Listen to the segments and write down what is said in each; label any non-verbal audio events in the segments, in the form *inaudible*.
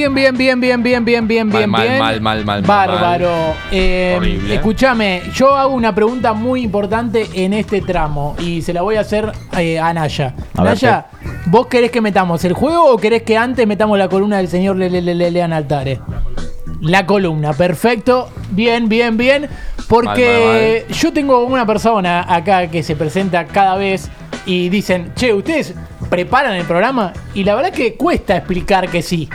Bien, bien, bien, bien, bien, bien, bien, Mal, bien, mal, bien. mal, mal, mal, mal, Bárbaro. Eh, Horrible. escúchame, yo hago una pregunta muy importante en este tramo y se la voy a hacer eh, a Naya. A ver, Naya, ¿vos querés que metamos el juego o querés que antes metamos la columna del señor Le- Le- Le- Le- Lean Altare? La columna, perfecto. Bien, bien, bien. Porque yo tengo una persona acá que se presenta cada vez y dicen, che, ¿ustedes preparan el programa? Y la verdad que cuesta explicar que sí.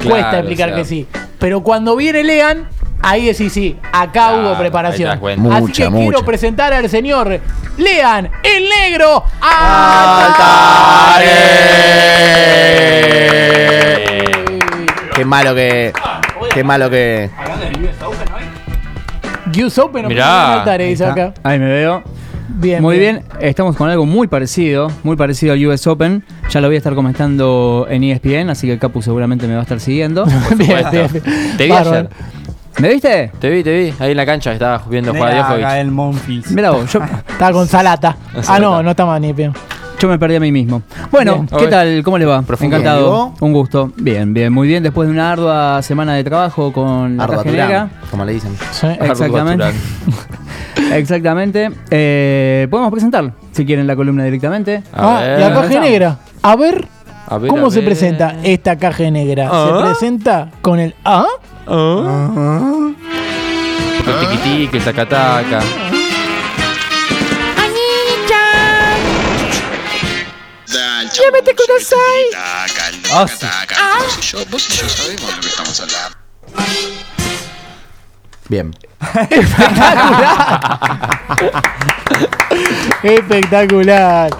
Claro, cuesta explicar o sea. que sí. Pero cuando viene Lean, ahí decís sí, acá Claro, hubo preparación. Así Mucha, que quiero presentar al señor Lean, el negro Altare. Qué malo que. Qué malo que. US Open o Mirá. Altare, dice acá. Ahí me veo. Bien, Muy bien, estamos con algo muy parecido, muy parecido al US Open. Ya lo voy a estar comentando en ESPN, así que el Capu seguramente me va a estar siguiendo. *laughs* bien, bien, bien. Te vi Bárbaro. ayer. ¿Me viste? Te vi, te vi. Ahí en la cancha estaba viendo jugar a Djokovic. el Monfils. Mira vos, yo, *laughs* Estaba con Salata. Ah, no, no estaba ni bien. yo me perdí a mí mismo. Bueno, Bien. ¿qué tal? ¿Cómo le va? Profundo. Encantado. Un gusto. Bien, bien, muy bien. Después de una ardua semana de trabajo con la negra. Como le dicen. Sí. Exactamente. *laughs* Exactamente. Eh, Podemos presentar, si quieren, la columna directamente. A Ah, ver. la caja negra. A ver, A ver, ¿cómo a se ver. presenta esta caja negra? Ah. Se presenta con el A. El tiquitiqui, el tacataca. Llévate con Ah, sí. Vos y yo, vos y yo sabemos de lo que estamos hablando. Bien. Espectacular.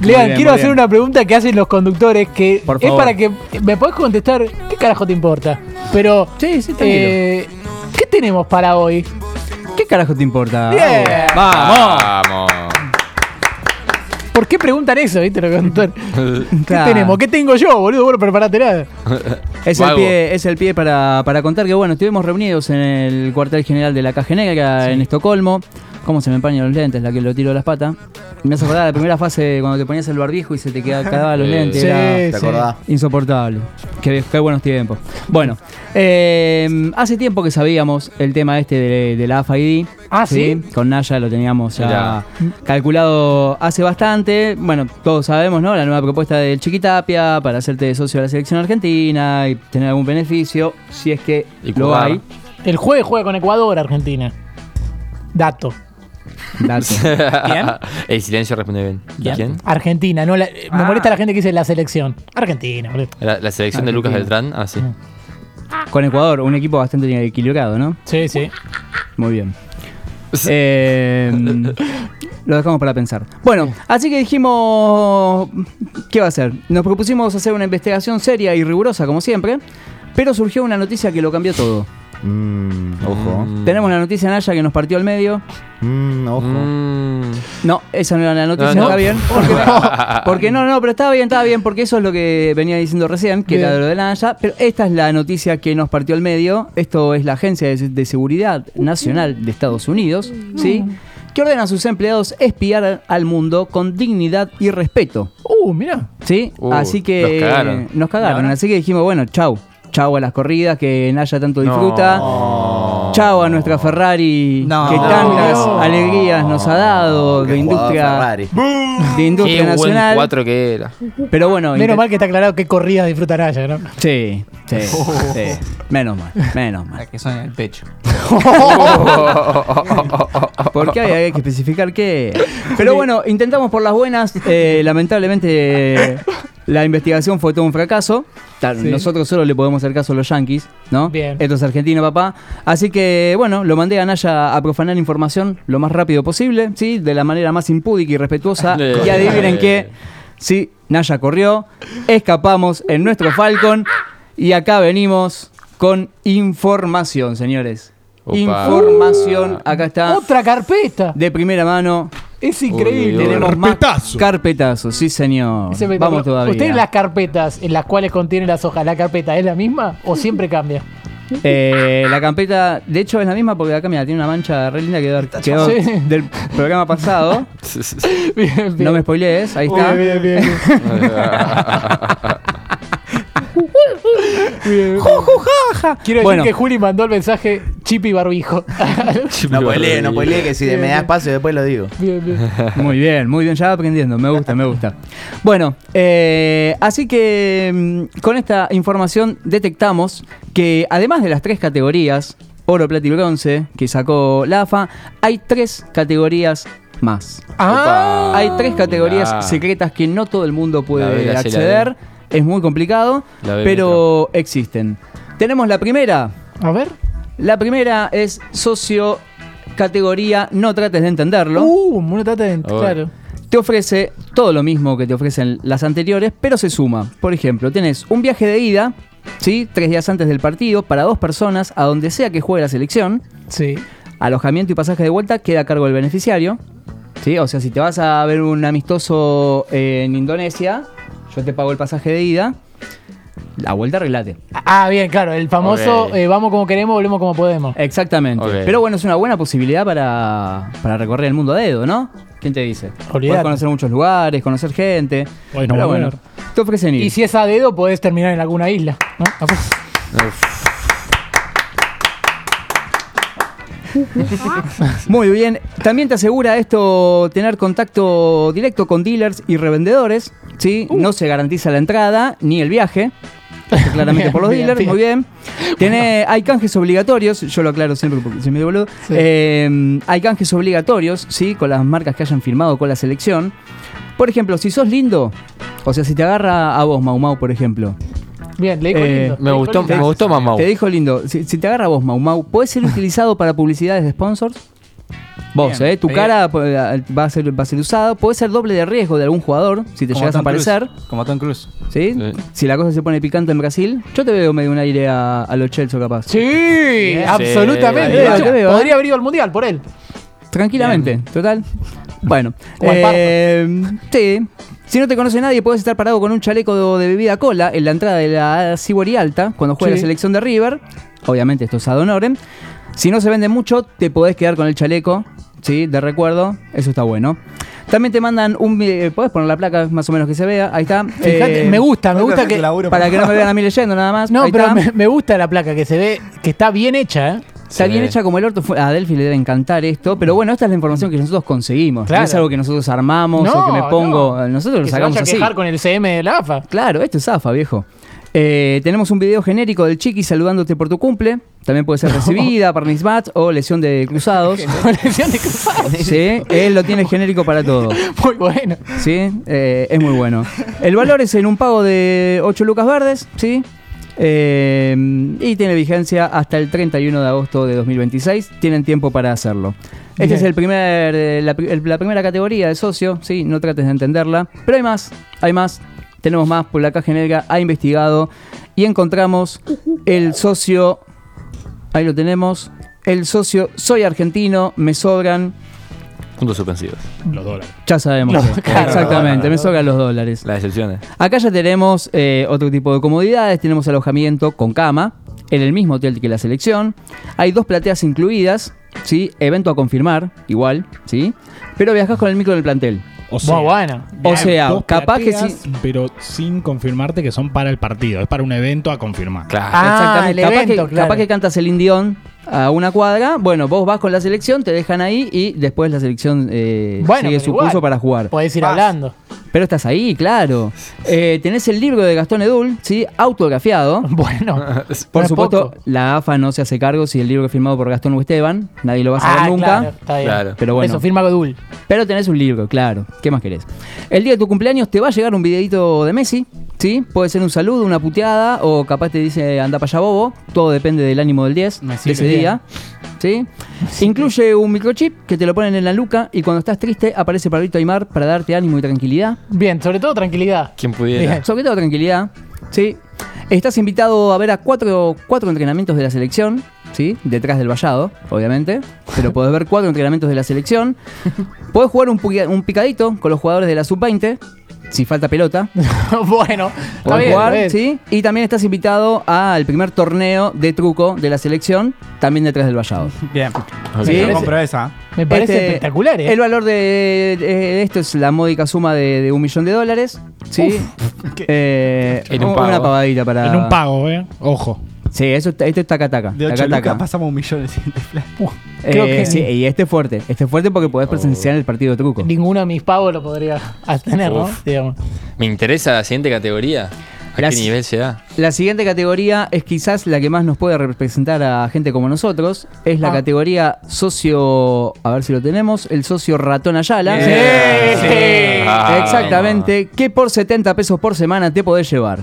Lean, bien, quiero hacer bien. una pregunta que hacen los conductores que Por es favor. para que me podés contestar qué carajo te importa. Pero, Sí, sí, eh, ¿qué tenemos para hoy? ¿Qué carajo te importa? Vamos. ¿Por qué preguntan eso, viste, los *laughs* conductores? ¿Qué Claro. tenemos? ¿Qué tengo yo, boludo? Bueno, preparate nada. *laughs* Es el pie, es el pie para, para contar que bueno, estuvimos reunidos en el cuartel general de la Caja Negra en Estocolmo. ¿Cómo se me empañan los lentes? La que lo tiro de las patas. Me hace acordar la primera fase cuando te ponías el barbijo y se te quedaba, cagaban los Sí. lentes. Sí, Era ¿Te sí. acordás? insoportable. Qué, qué buenos tiempos. Bueno, eh, hace tiempo que sabíamos el tema este de, de la AFID. Ah, ¿sí? Con Naya lo teníamos ya calculado hace bastante. Bueno, todos sabemos, ¿no? La nueva propuesta del Chiquitapia para hacerte socio de la selección argentina y tener algún beneficio, si es que Y lo jugar. hay. El jueves juega con Ecuador, Argentina. Dato. Dato. *laughs* ¿Quién? El silencio responde bien. ¿Quién? ¿Quién? Argentina, no la- me Ah. molesta la gente que dice la selección. Argentina, boludo. La, la selección de Lucas Argentina. Beltrán. Ah, sí. Con Ecuador, un equipo bastante equilibrado, ¿no? Sí, sí. Muy bien. Eh, *laughs* lo dejamos para pensar. Bueno, así que dijimos, ¿qué va a hacer? Nos propusimos hacer una investigación seria y rigurosa, como siempre, pero surgió una noticia que lo cambió todo. Mm, ojo. Mm. Tenemos la noticia Naya que nos partió al medio. Mm, ojo. Mm. No, esa no era la noticia, No, no. está bien. Porque, *laughs* porque no, no, pero estaba bien, estaba bien, porque eso es lo que venía diciendo recién, que Bien. era de lo de la Naya. Pero esta es la noticia que nos partió al medio. Esto es la Agencia de, de Seguridad Nacional de Estados Unidos, ¿sí? Que ordena a sus empleados espiar al mundo con dignidad y respeto, Uh, mira. ¿sí? Uh, así que nos cagaron. nos cagaron. ahora? Así que dijimos, bueno, chau. Chau a las corridas que Naya tanto disfruta. No. Chau a nuestra Ferrari No. que tantas No. alegrías nos ha dado Qué de industria Ferrari. de Qué industria buen nacional. cuatro que era. Pero bueno, Menos mal que está aclarado qué corridas disfrutará ella, ¿no? Sí, sí, *laughs* sí. Menos mal, menos mal. La que son en el pecho. *laughs* Porque hay, hay que especificar qué. Pero bueno, intentamos por las buenas. eh, lamentablemente la investigación fue todo un fracaso. Sí. Nosotros solo le podemos hacer caso a los yankees, ¿no? Bien. Esto es argentino, papá. Así que, bueno, lo mandé a Naya a profanar información lo más rápido posible, ¿sí? De la manera más impúdica y respetuosa. *laughs* Y adivinen qué. Sí, Naya corrió. Escapamos en nuestro Falcon. Y acá venimos con información, señores. Opa. Información. Acá está. Otra carpeta. De primera mano. Es increíble. Uy, uy, uy. Tenemos más Carpetazo. carpetazos, sí señor. Vamos todavía. ¿Ustedes las carpetas en las cuales contienen las hojas, la carpeta es la misma o siempre cambia? Eh, la carpeta, de hecho, es la misma porque acá, mira, tiene una mancha re linda que quedó, quedó Sí. del programa pasado. *laughs* Bien, bien. No me spoilees, ahí está. Bien, *laughs* Quiero decir Bueno. que Juli mandó el mensaje chip y barbijo. No spoilee, no spoilee, que si me da espacio después lo digo. bien, bien. Muy bien, muy bien, ya va aprendiendo, me gusta, me gusta. Bueno, eh, así que mm, con esta información detectamos que además de las tres categorías, oro, plata y bronce, que sacó la AFA, hay tres categorías más. Ah, Hay tres categorías secretas que no todo el mundo puede acceder, es muy complicado, pero existen. Tenemos la primera, a ver. la primera es socio categoría no trates de entenderlo Uh, no trata de. Claro. te ofrece todo lo mismo que te ofrecen las anteriores, pero se suma. Por ejemplo, tenés un viaje de ida, ¿sí? tres días antes del partido, para dos personas, a donde sea que juegue la selección. Sí. Alojamiento y pasaje de vuelta queda a cargo del beneficiario. ¿sí? O sea, si te vas a ver un amistoso en Indonesia, yo te pago el pasaje de ida. La vuelta arreglate. Ah, bien, claro. El famoso eh, vamos como queremos, volvemos como podemos. Exactamente. Pero bueno, es una buena posibilidad para, para recorrer el mundo a dedo, ¿no? ¿Quién te dice? Olvídate. Puedes conocer muchos lugares, conocer gente. Bueno, Pero bueno, te ofrecen ir. Y si es a dedo, podés terminar en alguna isla. ¿no? *laughs* Muy bien. También te asegura esto tener contacto directo con dealers y revendedores. ¿sí? Uh. No se garantiza la entrada ni el viaje. Claramente Bien, por los bien, dealers, bien. muy bien. Tiene, hay canjes obligatorios, yo lo aclaro siempre porque se me dio boludo. Sí. Eh, hay canjes obligatorios, ¿sí? Con las marcas que hayan firmado con la selección. Por ejemplo, si sos lindo, o sea, si te agarra a vos, Mau Mau, por ejemplo, Bien, le dijo Eh, lindo. Me le gustó, lindo. me gustó Mamau. te dijo lindo, si, si te agarra vos, Mau Mau, ¿puede ser *laughs* utilizado para publicidades de sponsors? Vos, Bien, ¿eh? Tu cara eh, va a, ser, va a ser usada. Puede ser doble de riesgo de algún jugador si te Como llegas a Tom aparecer. Como Tom Cruise. ¿sí? Sí. Si la cosa se pone picante en Brasil, yo te veo medio un aire a, a los Chelsea capaz. Sí, absolutamente. Sí, veo, ¿eh? podría haber ido al mundial por él. Tranquilamente, total. Bueno, *laughs* eh, sí. Si no te conoce nadie, puedes estar parado con un chaleco de bebida cola en la entrada de la Sibori Alta cuando juega Sí. la selección de River. Obviamente esto es ad honorem. Si no se vende mucho, te podés quedar con el chaleco, ¿sí? De recuerdo. Eso está bueno. También te mandan un... eh, podés poner la placa más o menos que se vea. Ahí está. Fíjate, Eh, me gusta, me gusta que. Para que no me *laughs* vean a mí leyendo nada más. No, Ahí pero está. me, me gusta la placa que se ve, que está bien hecha, ¿eh? Está bien hecha como el orto. A Delphi le debe encantar esto. Pero bueno, esta es la información que nosotros conseguimos. Claro. No es algo que nosotros armamos o que me pongo. no. Nosotros lo se sacamos vaya a así. quejar con el CM de la AFA. Claro, esto es AFA, viejo. Eh, tenemos un video genérico del Chiqui saludándote por tu cumple. También puede ser recibida, parnisbat o lesión de cruzados. *laughs* Lesión de cruzado. Sí, él lo tiene genérico para todo. Muy bueno. Sí, eh, es muy bueno. El valor es en un pago de 8 lucas verdes, ¿sí? Eh, y tiene vigencia hasta el 31 de agosto de 2026. Tienen tiempo para hacerlo. Este Bien. es el primer, eh, la, el- la primera categoría de socio, ¿sí? No trates de entenderla. Pero hay más, hay más. Tenemos más, por la caja negra ha investigado y encontramos el socio. Ahí lo tenemos. El socio, soy argentino, me sobran. Puntos suspensivos. Los dólares. Ya sabemos. No, que- claro. exactamente, me sobran los dólares. Las excepciones. Acá ya tenemos eh, otro tipo de comodidades. Tenemos alojamiento con cama en el mismo hotel que la selección. Hay dos plateas incluidas, ¿sí? Evento a confirmar, igual, ¿sí? Pero viajas con el micro del plantel. O sea, Muy bueno. O sea, dos capaz que sí. Pero sin confirmarte que son para el partido. Es para un evento a confirmar. Claro. Ah, el capaz, evento, que, claro. capaz que cantas el indión a una cuadra. Bueno, vos vas con la selección, te dejan ahí y después la selección eh, Bueno, sigue su igual. curso para jugar. Podés ir Vas. hablando. Pero estás ahí, claro. Eh, tenés el libro de Gastón Edul, ¿sí? Autografiado. *laughs* Bueno. Por no es supuesto, poco. la AFA no se hace cargo si el libro es firmado por Gastón o Esteban. Nadie lo va a saber Ah, nunca. claro, está bien. Claro. Pero bueno, Eso, firma Godul. pero tenés un libro, claro. ¿Qué más querés? El día de tu cumpleaños te va a llegar un videito de Messi, ¿sí? Puede ser un saludo, una puteada, o capaz te dice anda para allá bobo. Todo depende del ánimo del 10 Me de sirve ese bien. Día. ¿Sí? Incluye un microchip que te lo ponen en la nuca y cuando estás triste aparece Pablito Aymar para darte ánimo y tranquilidad. Bien, sobre todo tranquilidad. ¿Quién pudiera? Bien. Sobre todo tranquilidad. ¿sí? Estás invitado a ver a cuatro, cuatro entrenamientos de la selección, ¿sí? Detrás del vallado, obviamente. Pero *laughs* podés ver cuatro entrenamientos de la selección. Podés jugar un, un picadito con los jugadores de la sub-20, si falta pelota. *laughs* bueno, está Podés bien. jugar, bien. ¿sí? Y también estás invitado al primer torneo de truco de la selección, también detrás del vallado. Bien. Sí. Compro esa. Me parece Este, espectacular, ¿eh? El valor de, de esto es la módica suma de, de un millón de dólares. ¿Sí? Eh, En un una pago. pavadita para. En un pago, ¿eh? Ojo. Sí, eso, es taca taca. De 8 taca, taca. lucas pasamos a un millón el siguiente flash. Creo Eh, que- sí, y este es fuerte. Este es fuerte porque podés presenciar el partido de truco. Ninguno de mis pagos lo podría *laughs* tener, ¿no? Digamos. Me interesa la siguiente categoría. ¿A qué nivel se da? La siguiente categoría es quizás la que más nos puede representar a gente como nosotros. Es la Ah. categoría socio. A ver si lo tenemos. El socio ratón Ayala. Sí. Ah, Exactamente. Que por 70 pesos por semana te podés llevar.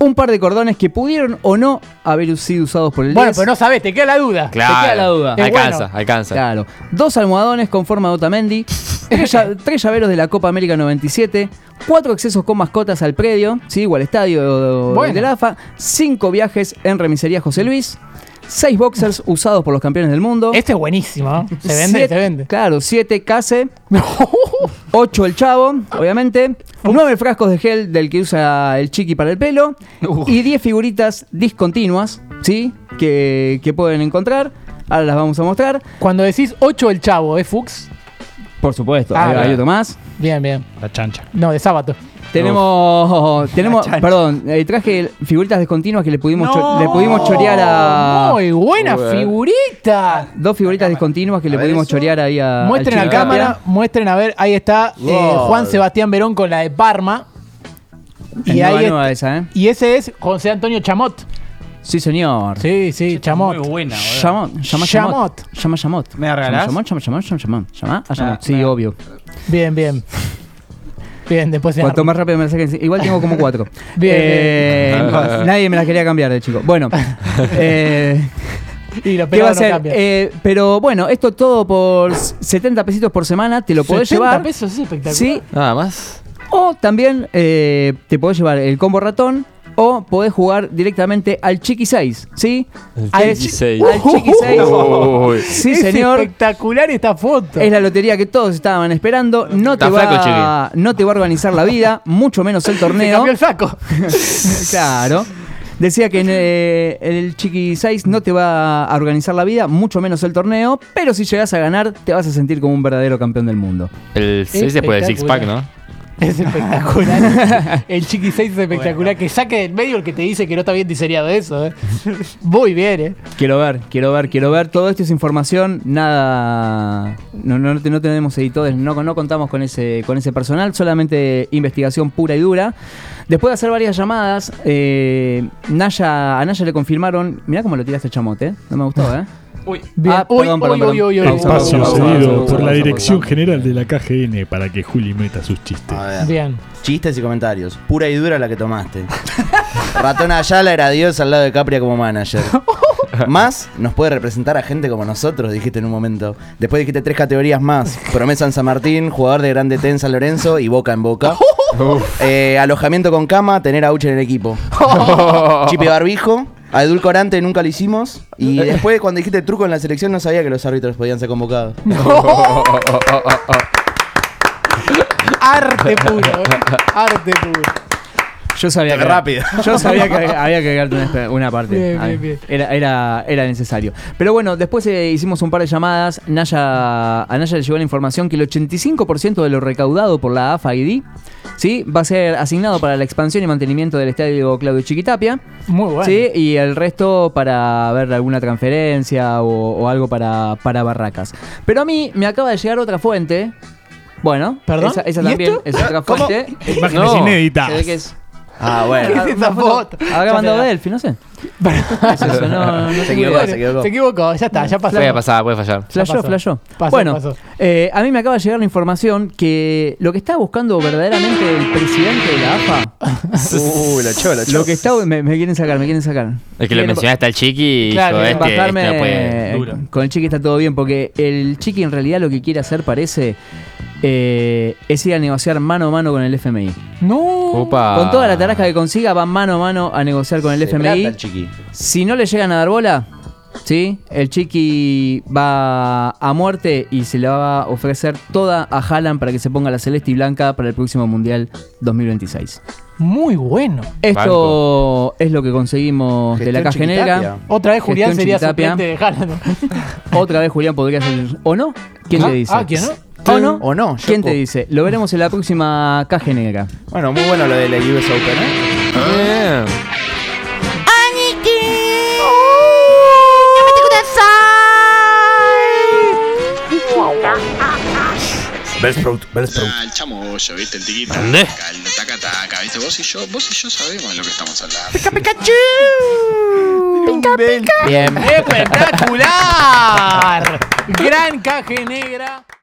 Un par de cordones que pudieron o no haber sido usados por el Bueno, 10. pero no sabes, te queda la duda. Claro. queda la duda. Es Alcanza, bueno. alcanza. Claro. Dos almohadones con forma de Otamendi. Tres, lla- tres llaveros de la Copa América 97. Cuatro accesos con mascotas al predio, ¿sí? o al estadio Bueno. de la AFA. Cinco viajes en remisería José Luis. Seis boxers usados por los campeones del mundo. Este es buenísimo. ¿no? Se vende, Siete- se vende. Claro, siete case. Ocho el chavo, obviamente. Nueve frascos de gel del que usa el chiqui para el pelo. Y diez figuritas discontinuas, ¿sí? Que, que pueden encontrar. Ahora las vamos a mostrar. Cuando decís 8 el chavo, ¿es Fuchs? Por supuesto, Ah, hay, bien. otro más. Bien, bien. La chancha. No, de sábado. Tenemos, tenemos, *laughs* chancha. perdón, eh, traje figuritas discontinuas que le pudimos, cho- le pudimos chorear a Muy buena figurita. dos figuritas discontinuas que le pudimos eso. chorear ahí a. Muestren a chico cámara, Tapia. muestren a ver, ahí está eh, Wow. Juan Sebastián Verón con la de Parma. Es Y, nueva, ahí nueva está- esa, ¿eh? y ese es José Antonio Chamot. Sí, señor. Sí, sí, Chamot. Muy buena. Chamot, llama Chamot. Chamot. Llama Chamot. ¿Me la regalás? Llama Chamot, llama Chamot, llama Chamot. Llama a Chamot. Ah, Sí, me- obvio. Bien, bien. Bien, después se Cuanto más rápido me la saquen. Igual tengo como cuatro. *laughs* Bien, Eh, bien. *laughs* *laughs* Nadie me las quería cambiar de chico. Bueno. eh, Y lo ¿Qué va a no ser? cambia. Eh, pero bueno, esto todo por 70 pesitos por semana. Te lo podés 70 llevar. pesos es espectacular. Sí, Nada más. O también eh, te podés llevar el combo ratón o podés jugar directamente al Chiqui 6, ¿sí? El Al Chiqui chi- 6. Al Chiqui 6. Uy. Sí, es señor. espectacular esta foto. Es la lotería que todos estaban esperando. No te, flaco va, no te va a organizar la vida, mucho menos el *laughs* Se torneo. cambió el saco. *laughs* claro. Decía que en, eh, el Chiqui 6 no te va a organizar la vida, mucho menos el torneo, pero si llegas a ganar, te vas a sentir como un verdadero campeón del mundo. El 6 después del six pack, ¿no? *laughs* *laughs* Es espectacular. el Chiqui 6 es espectacular. Que saque del medio el que te dice que no está bien diseñado eso. ¿eh? *laughs* Muy bien, ¿eh? Quiero ver, quiero ver, quiero ver. Todo esto es información, nada. No, no, no tenemos editores, no, no contamos con ese, con ese personal, solamente investigación pura y dura. Después de hacer varias llamadas, eh, Naya, a Naya le confirmaron. Mirá cómo lo tiraste chamote, ¿eh? No me gustó, ¿eh? Uy, Bien. Ah, Uy, perdón, uy, perdón, uy, uy, perdón. uy, Pausa, uy. Espacio cedido por la Dirección. General de la KGN para que Juli meta sus chistes. Bien. Chistes y comentarios. Pura y dura la que tomaste. *laughs* Ratón Ayala era Dios al lado de Capria como manager. *laughs* Más nos puede representar a gente como nosotros, dijiste en un momento. Después dijiste tres categorías más. Promesa en San Martín, jugador de Grande T en San Lorenzo y Boca en Boca. *laughs* Eh, alojamiento con cama, tener a Uche en el equipo. Chipe barbijo. A edulcorante nunca lo hicimos. Y *laughs* después, cuando dijiste truco en la selección, no sabía que los árbitros podían ser convocados. *laughs* *laughs* Arte puro. ¿eh? Arte puro. *laughs* Yo sabía que rápido. *laughs* Yo sabía que había que agregarte una, parte. Bien, bien, bien. Era, era, era necesario. Pero bueno, después eh, hicimos un par de llamadas. Naya, a Naya le llegó la información que el 85% de lo recaudado por la AFA ID ¿sí? va a ser asignado para la expansión y mantenimiento del estadio Claudio Chiquitapia. Muy bueno. ¿sí? Y el resto para ver alguna transferencia o, o algo para, para barracas. Pero a mí me acaba de llegar otra fuente. Bueno, ¿Perdón? esa, esa ¿Y también esto? es otra fuente. Imágenes No. inéditas. Se ve que es Ah, bueno. *laughs* ¿Qué es esa foto? Habrá mandado. Delphi, no sé. *laughs* Es eso, no, no Se equivocó, se equivocó. Se equivocó, ya está, ya pasó. Puede pasar, puede fallar. Flashó, flashó. Bueno, pasó. eh, a mí me acaba de llegar la información que lo que está buscando verdaderamente el presidente de la AFA, *laughs* Uh, lo echó, lo que está... Me, me quieren sacar, me quieren sacar. El que lo mencionaste al chiqui y Claro, yo, quieren este, este bajarme no puede. Duro. con el chiqui está todo bien porque el chiqui en realidad lo que quiere hacer parece eh, es ir a negociar mano a mano con el FMI. No. Opa. Con toda la tarasca que consiga va mano a mano a negociar con el Se FMI. Chiqui. Si no le llegan a dar bola, ¿Sí? El Chiqui va a muerte y se le va a ofrecer toda a Haaland para que se ponga la celeste y blanca para el próximo Mundial 2026. Muy bueno. Esto es lo que conseguimos de la caja negra. Otra vez Julián Gestión sería suplente de Haaland. *laughs* Otra vez Julián podría ser. ¿O no? ¿Quién Ah, te dice? ah, ¿quién no? ¿O no? ¿O no? ¿Quién te dice? Lo veremos en la próxima caja negra. Bueno, muy bueno lo de la US Open, ¿eh? Bien. Ah, el chamoyo, ¿viste? El tiquito. ¿Dónde? Caldo, taca, taca, ¿viste? Vos y yo, vos y yo sabemos de lo que estamos hablando. Bien. ¡Espectacular! Gran caja negra.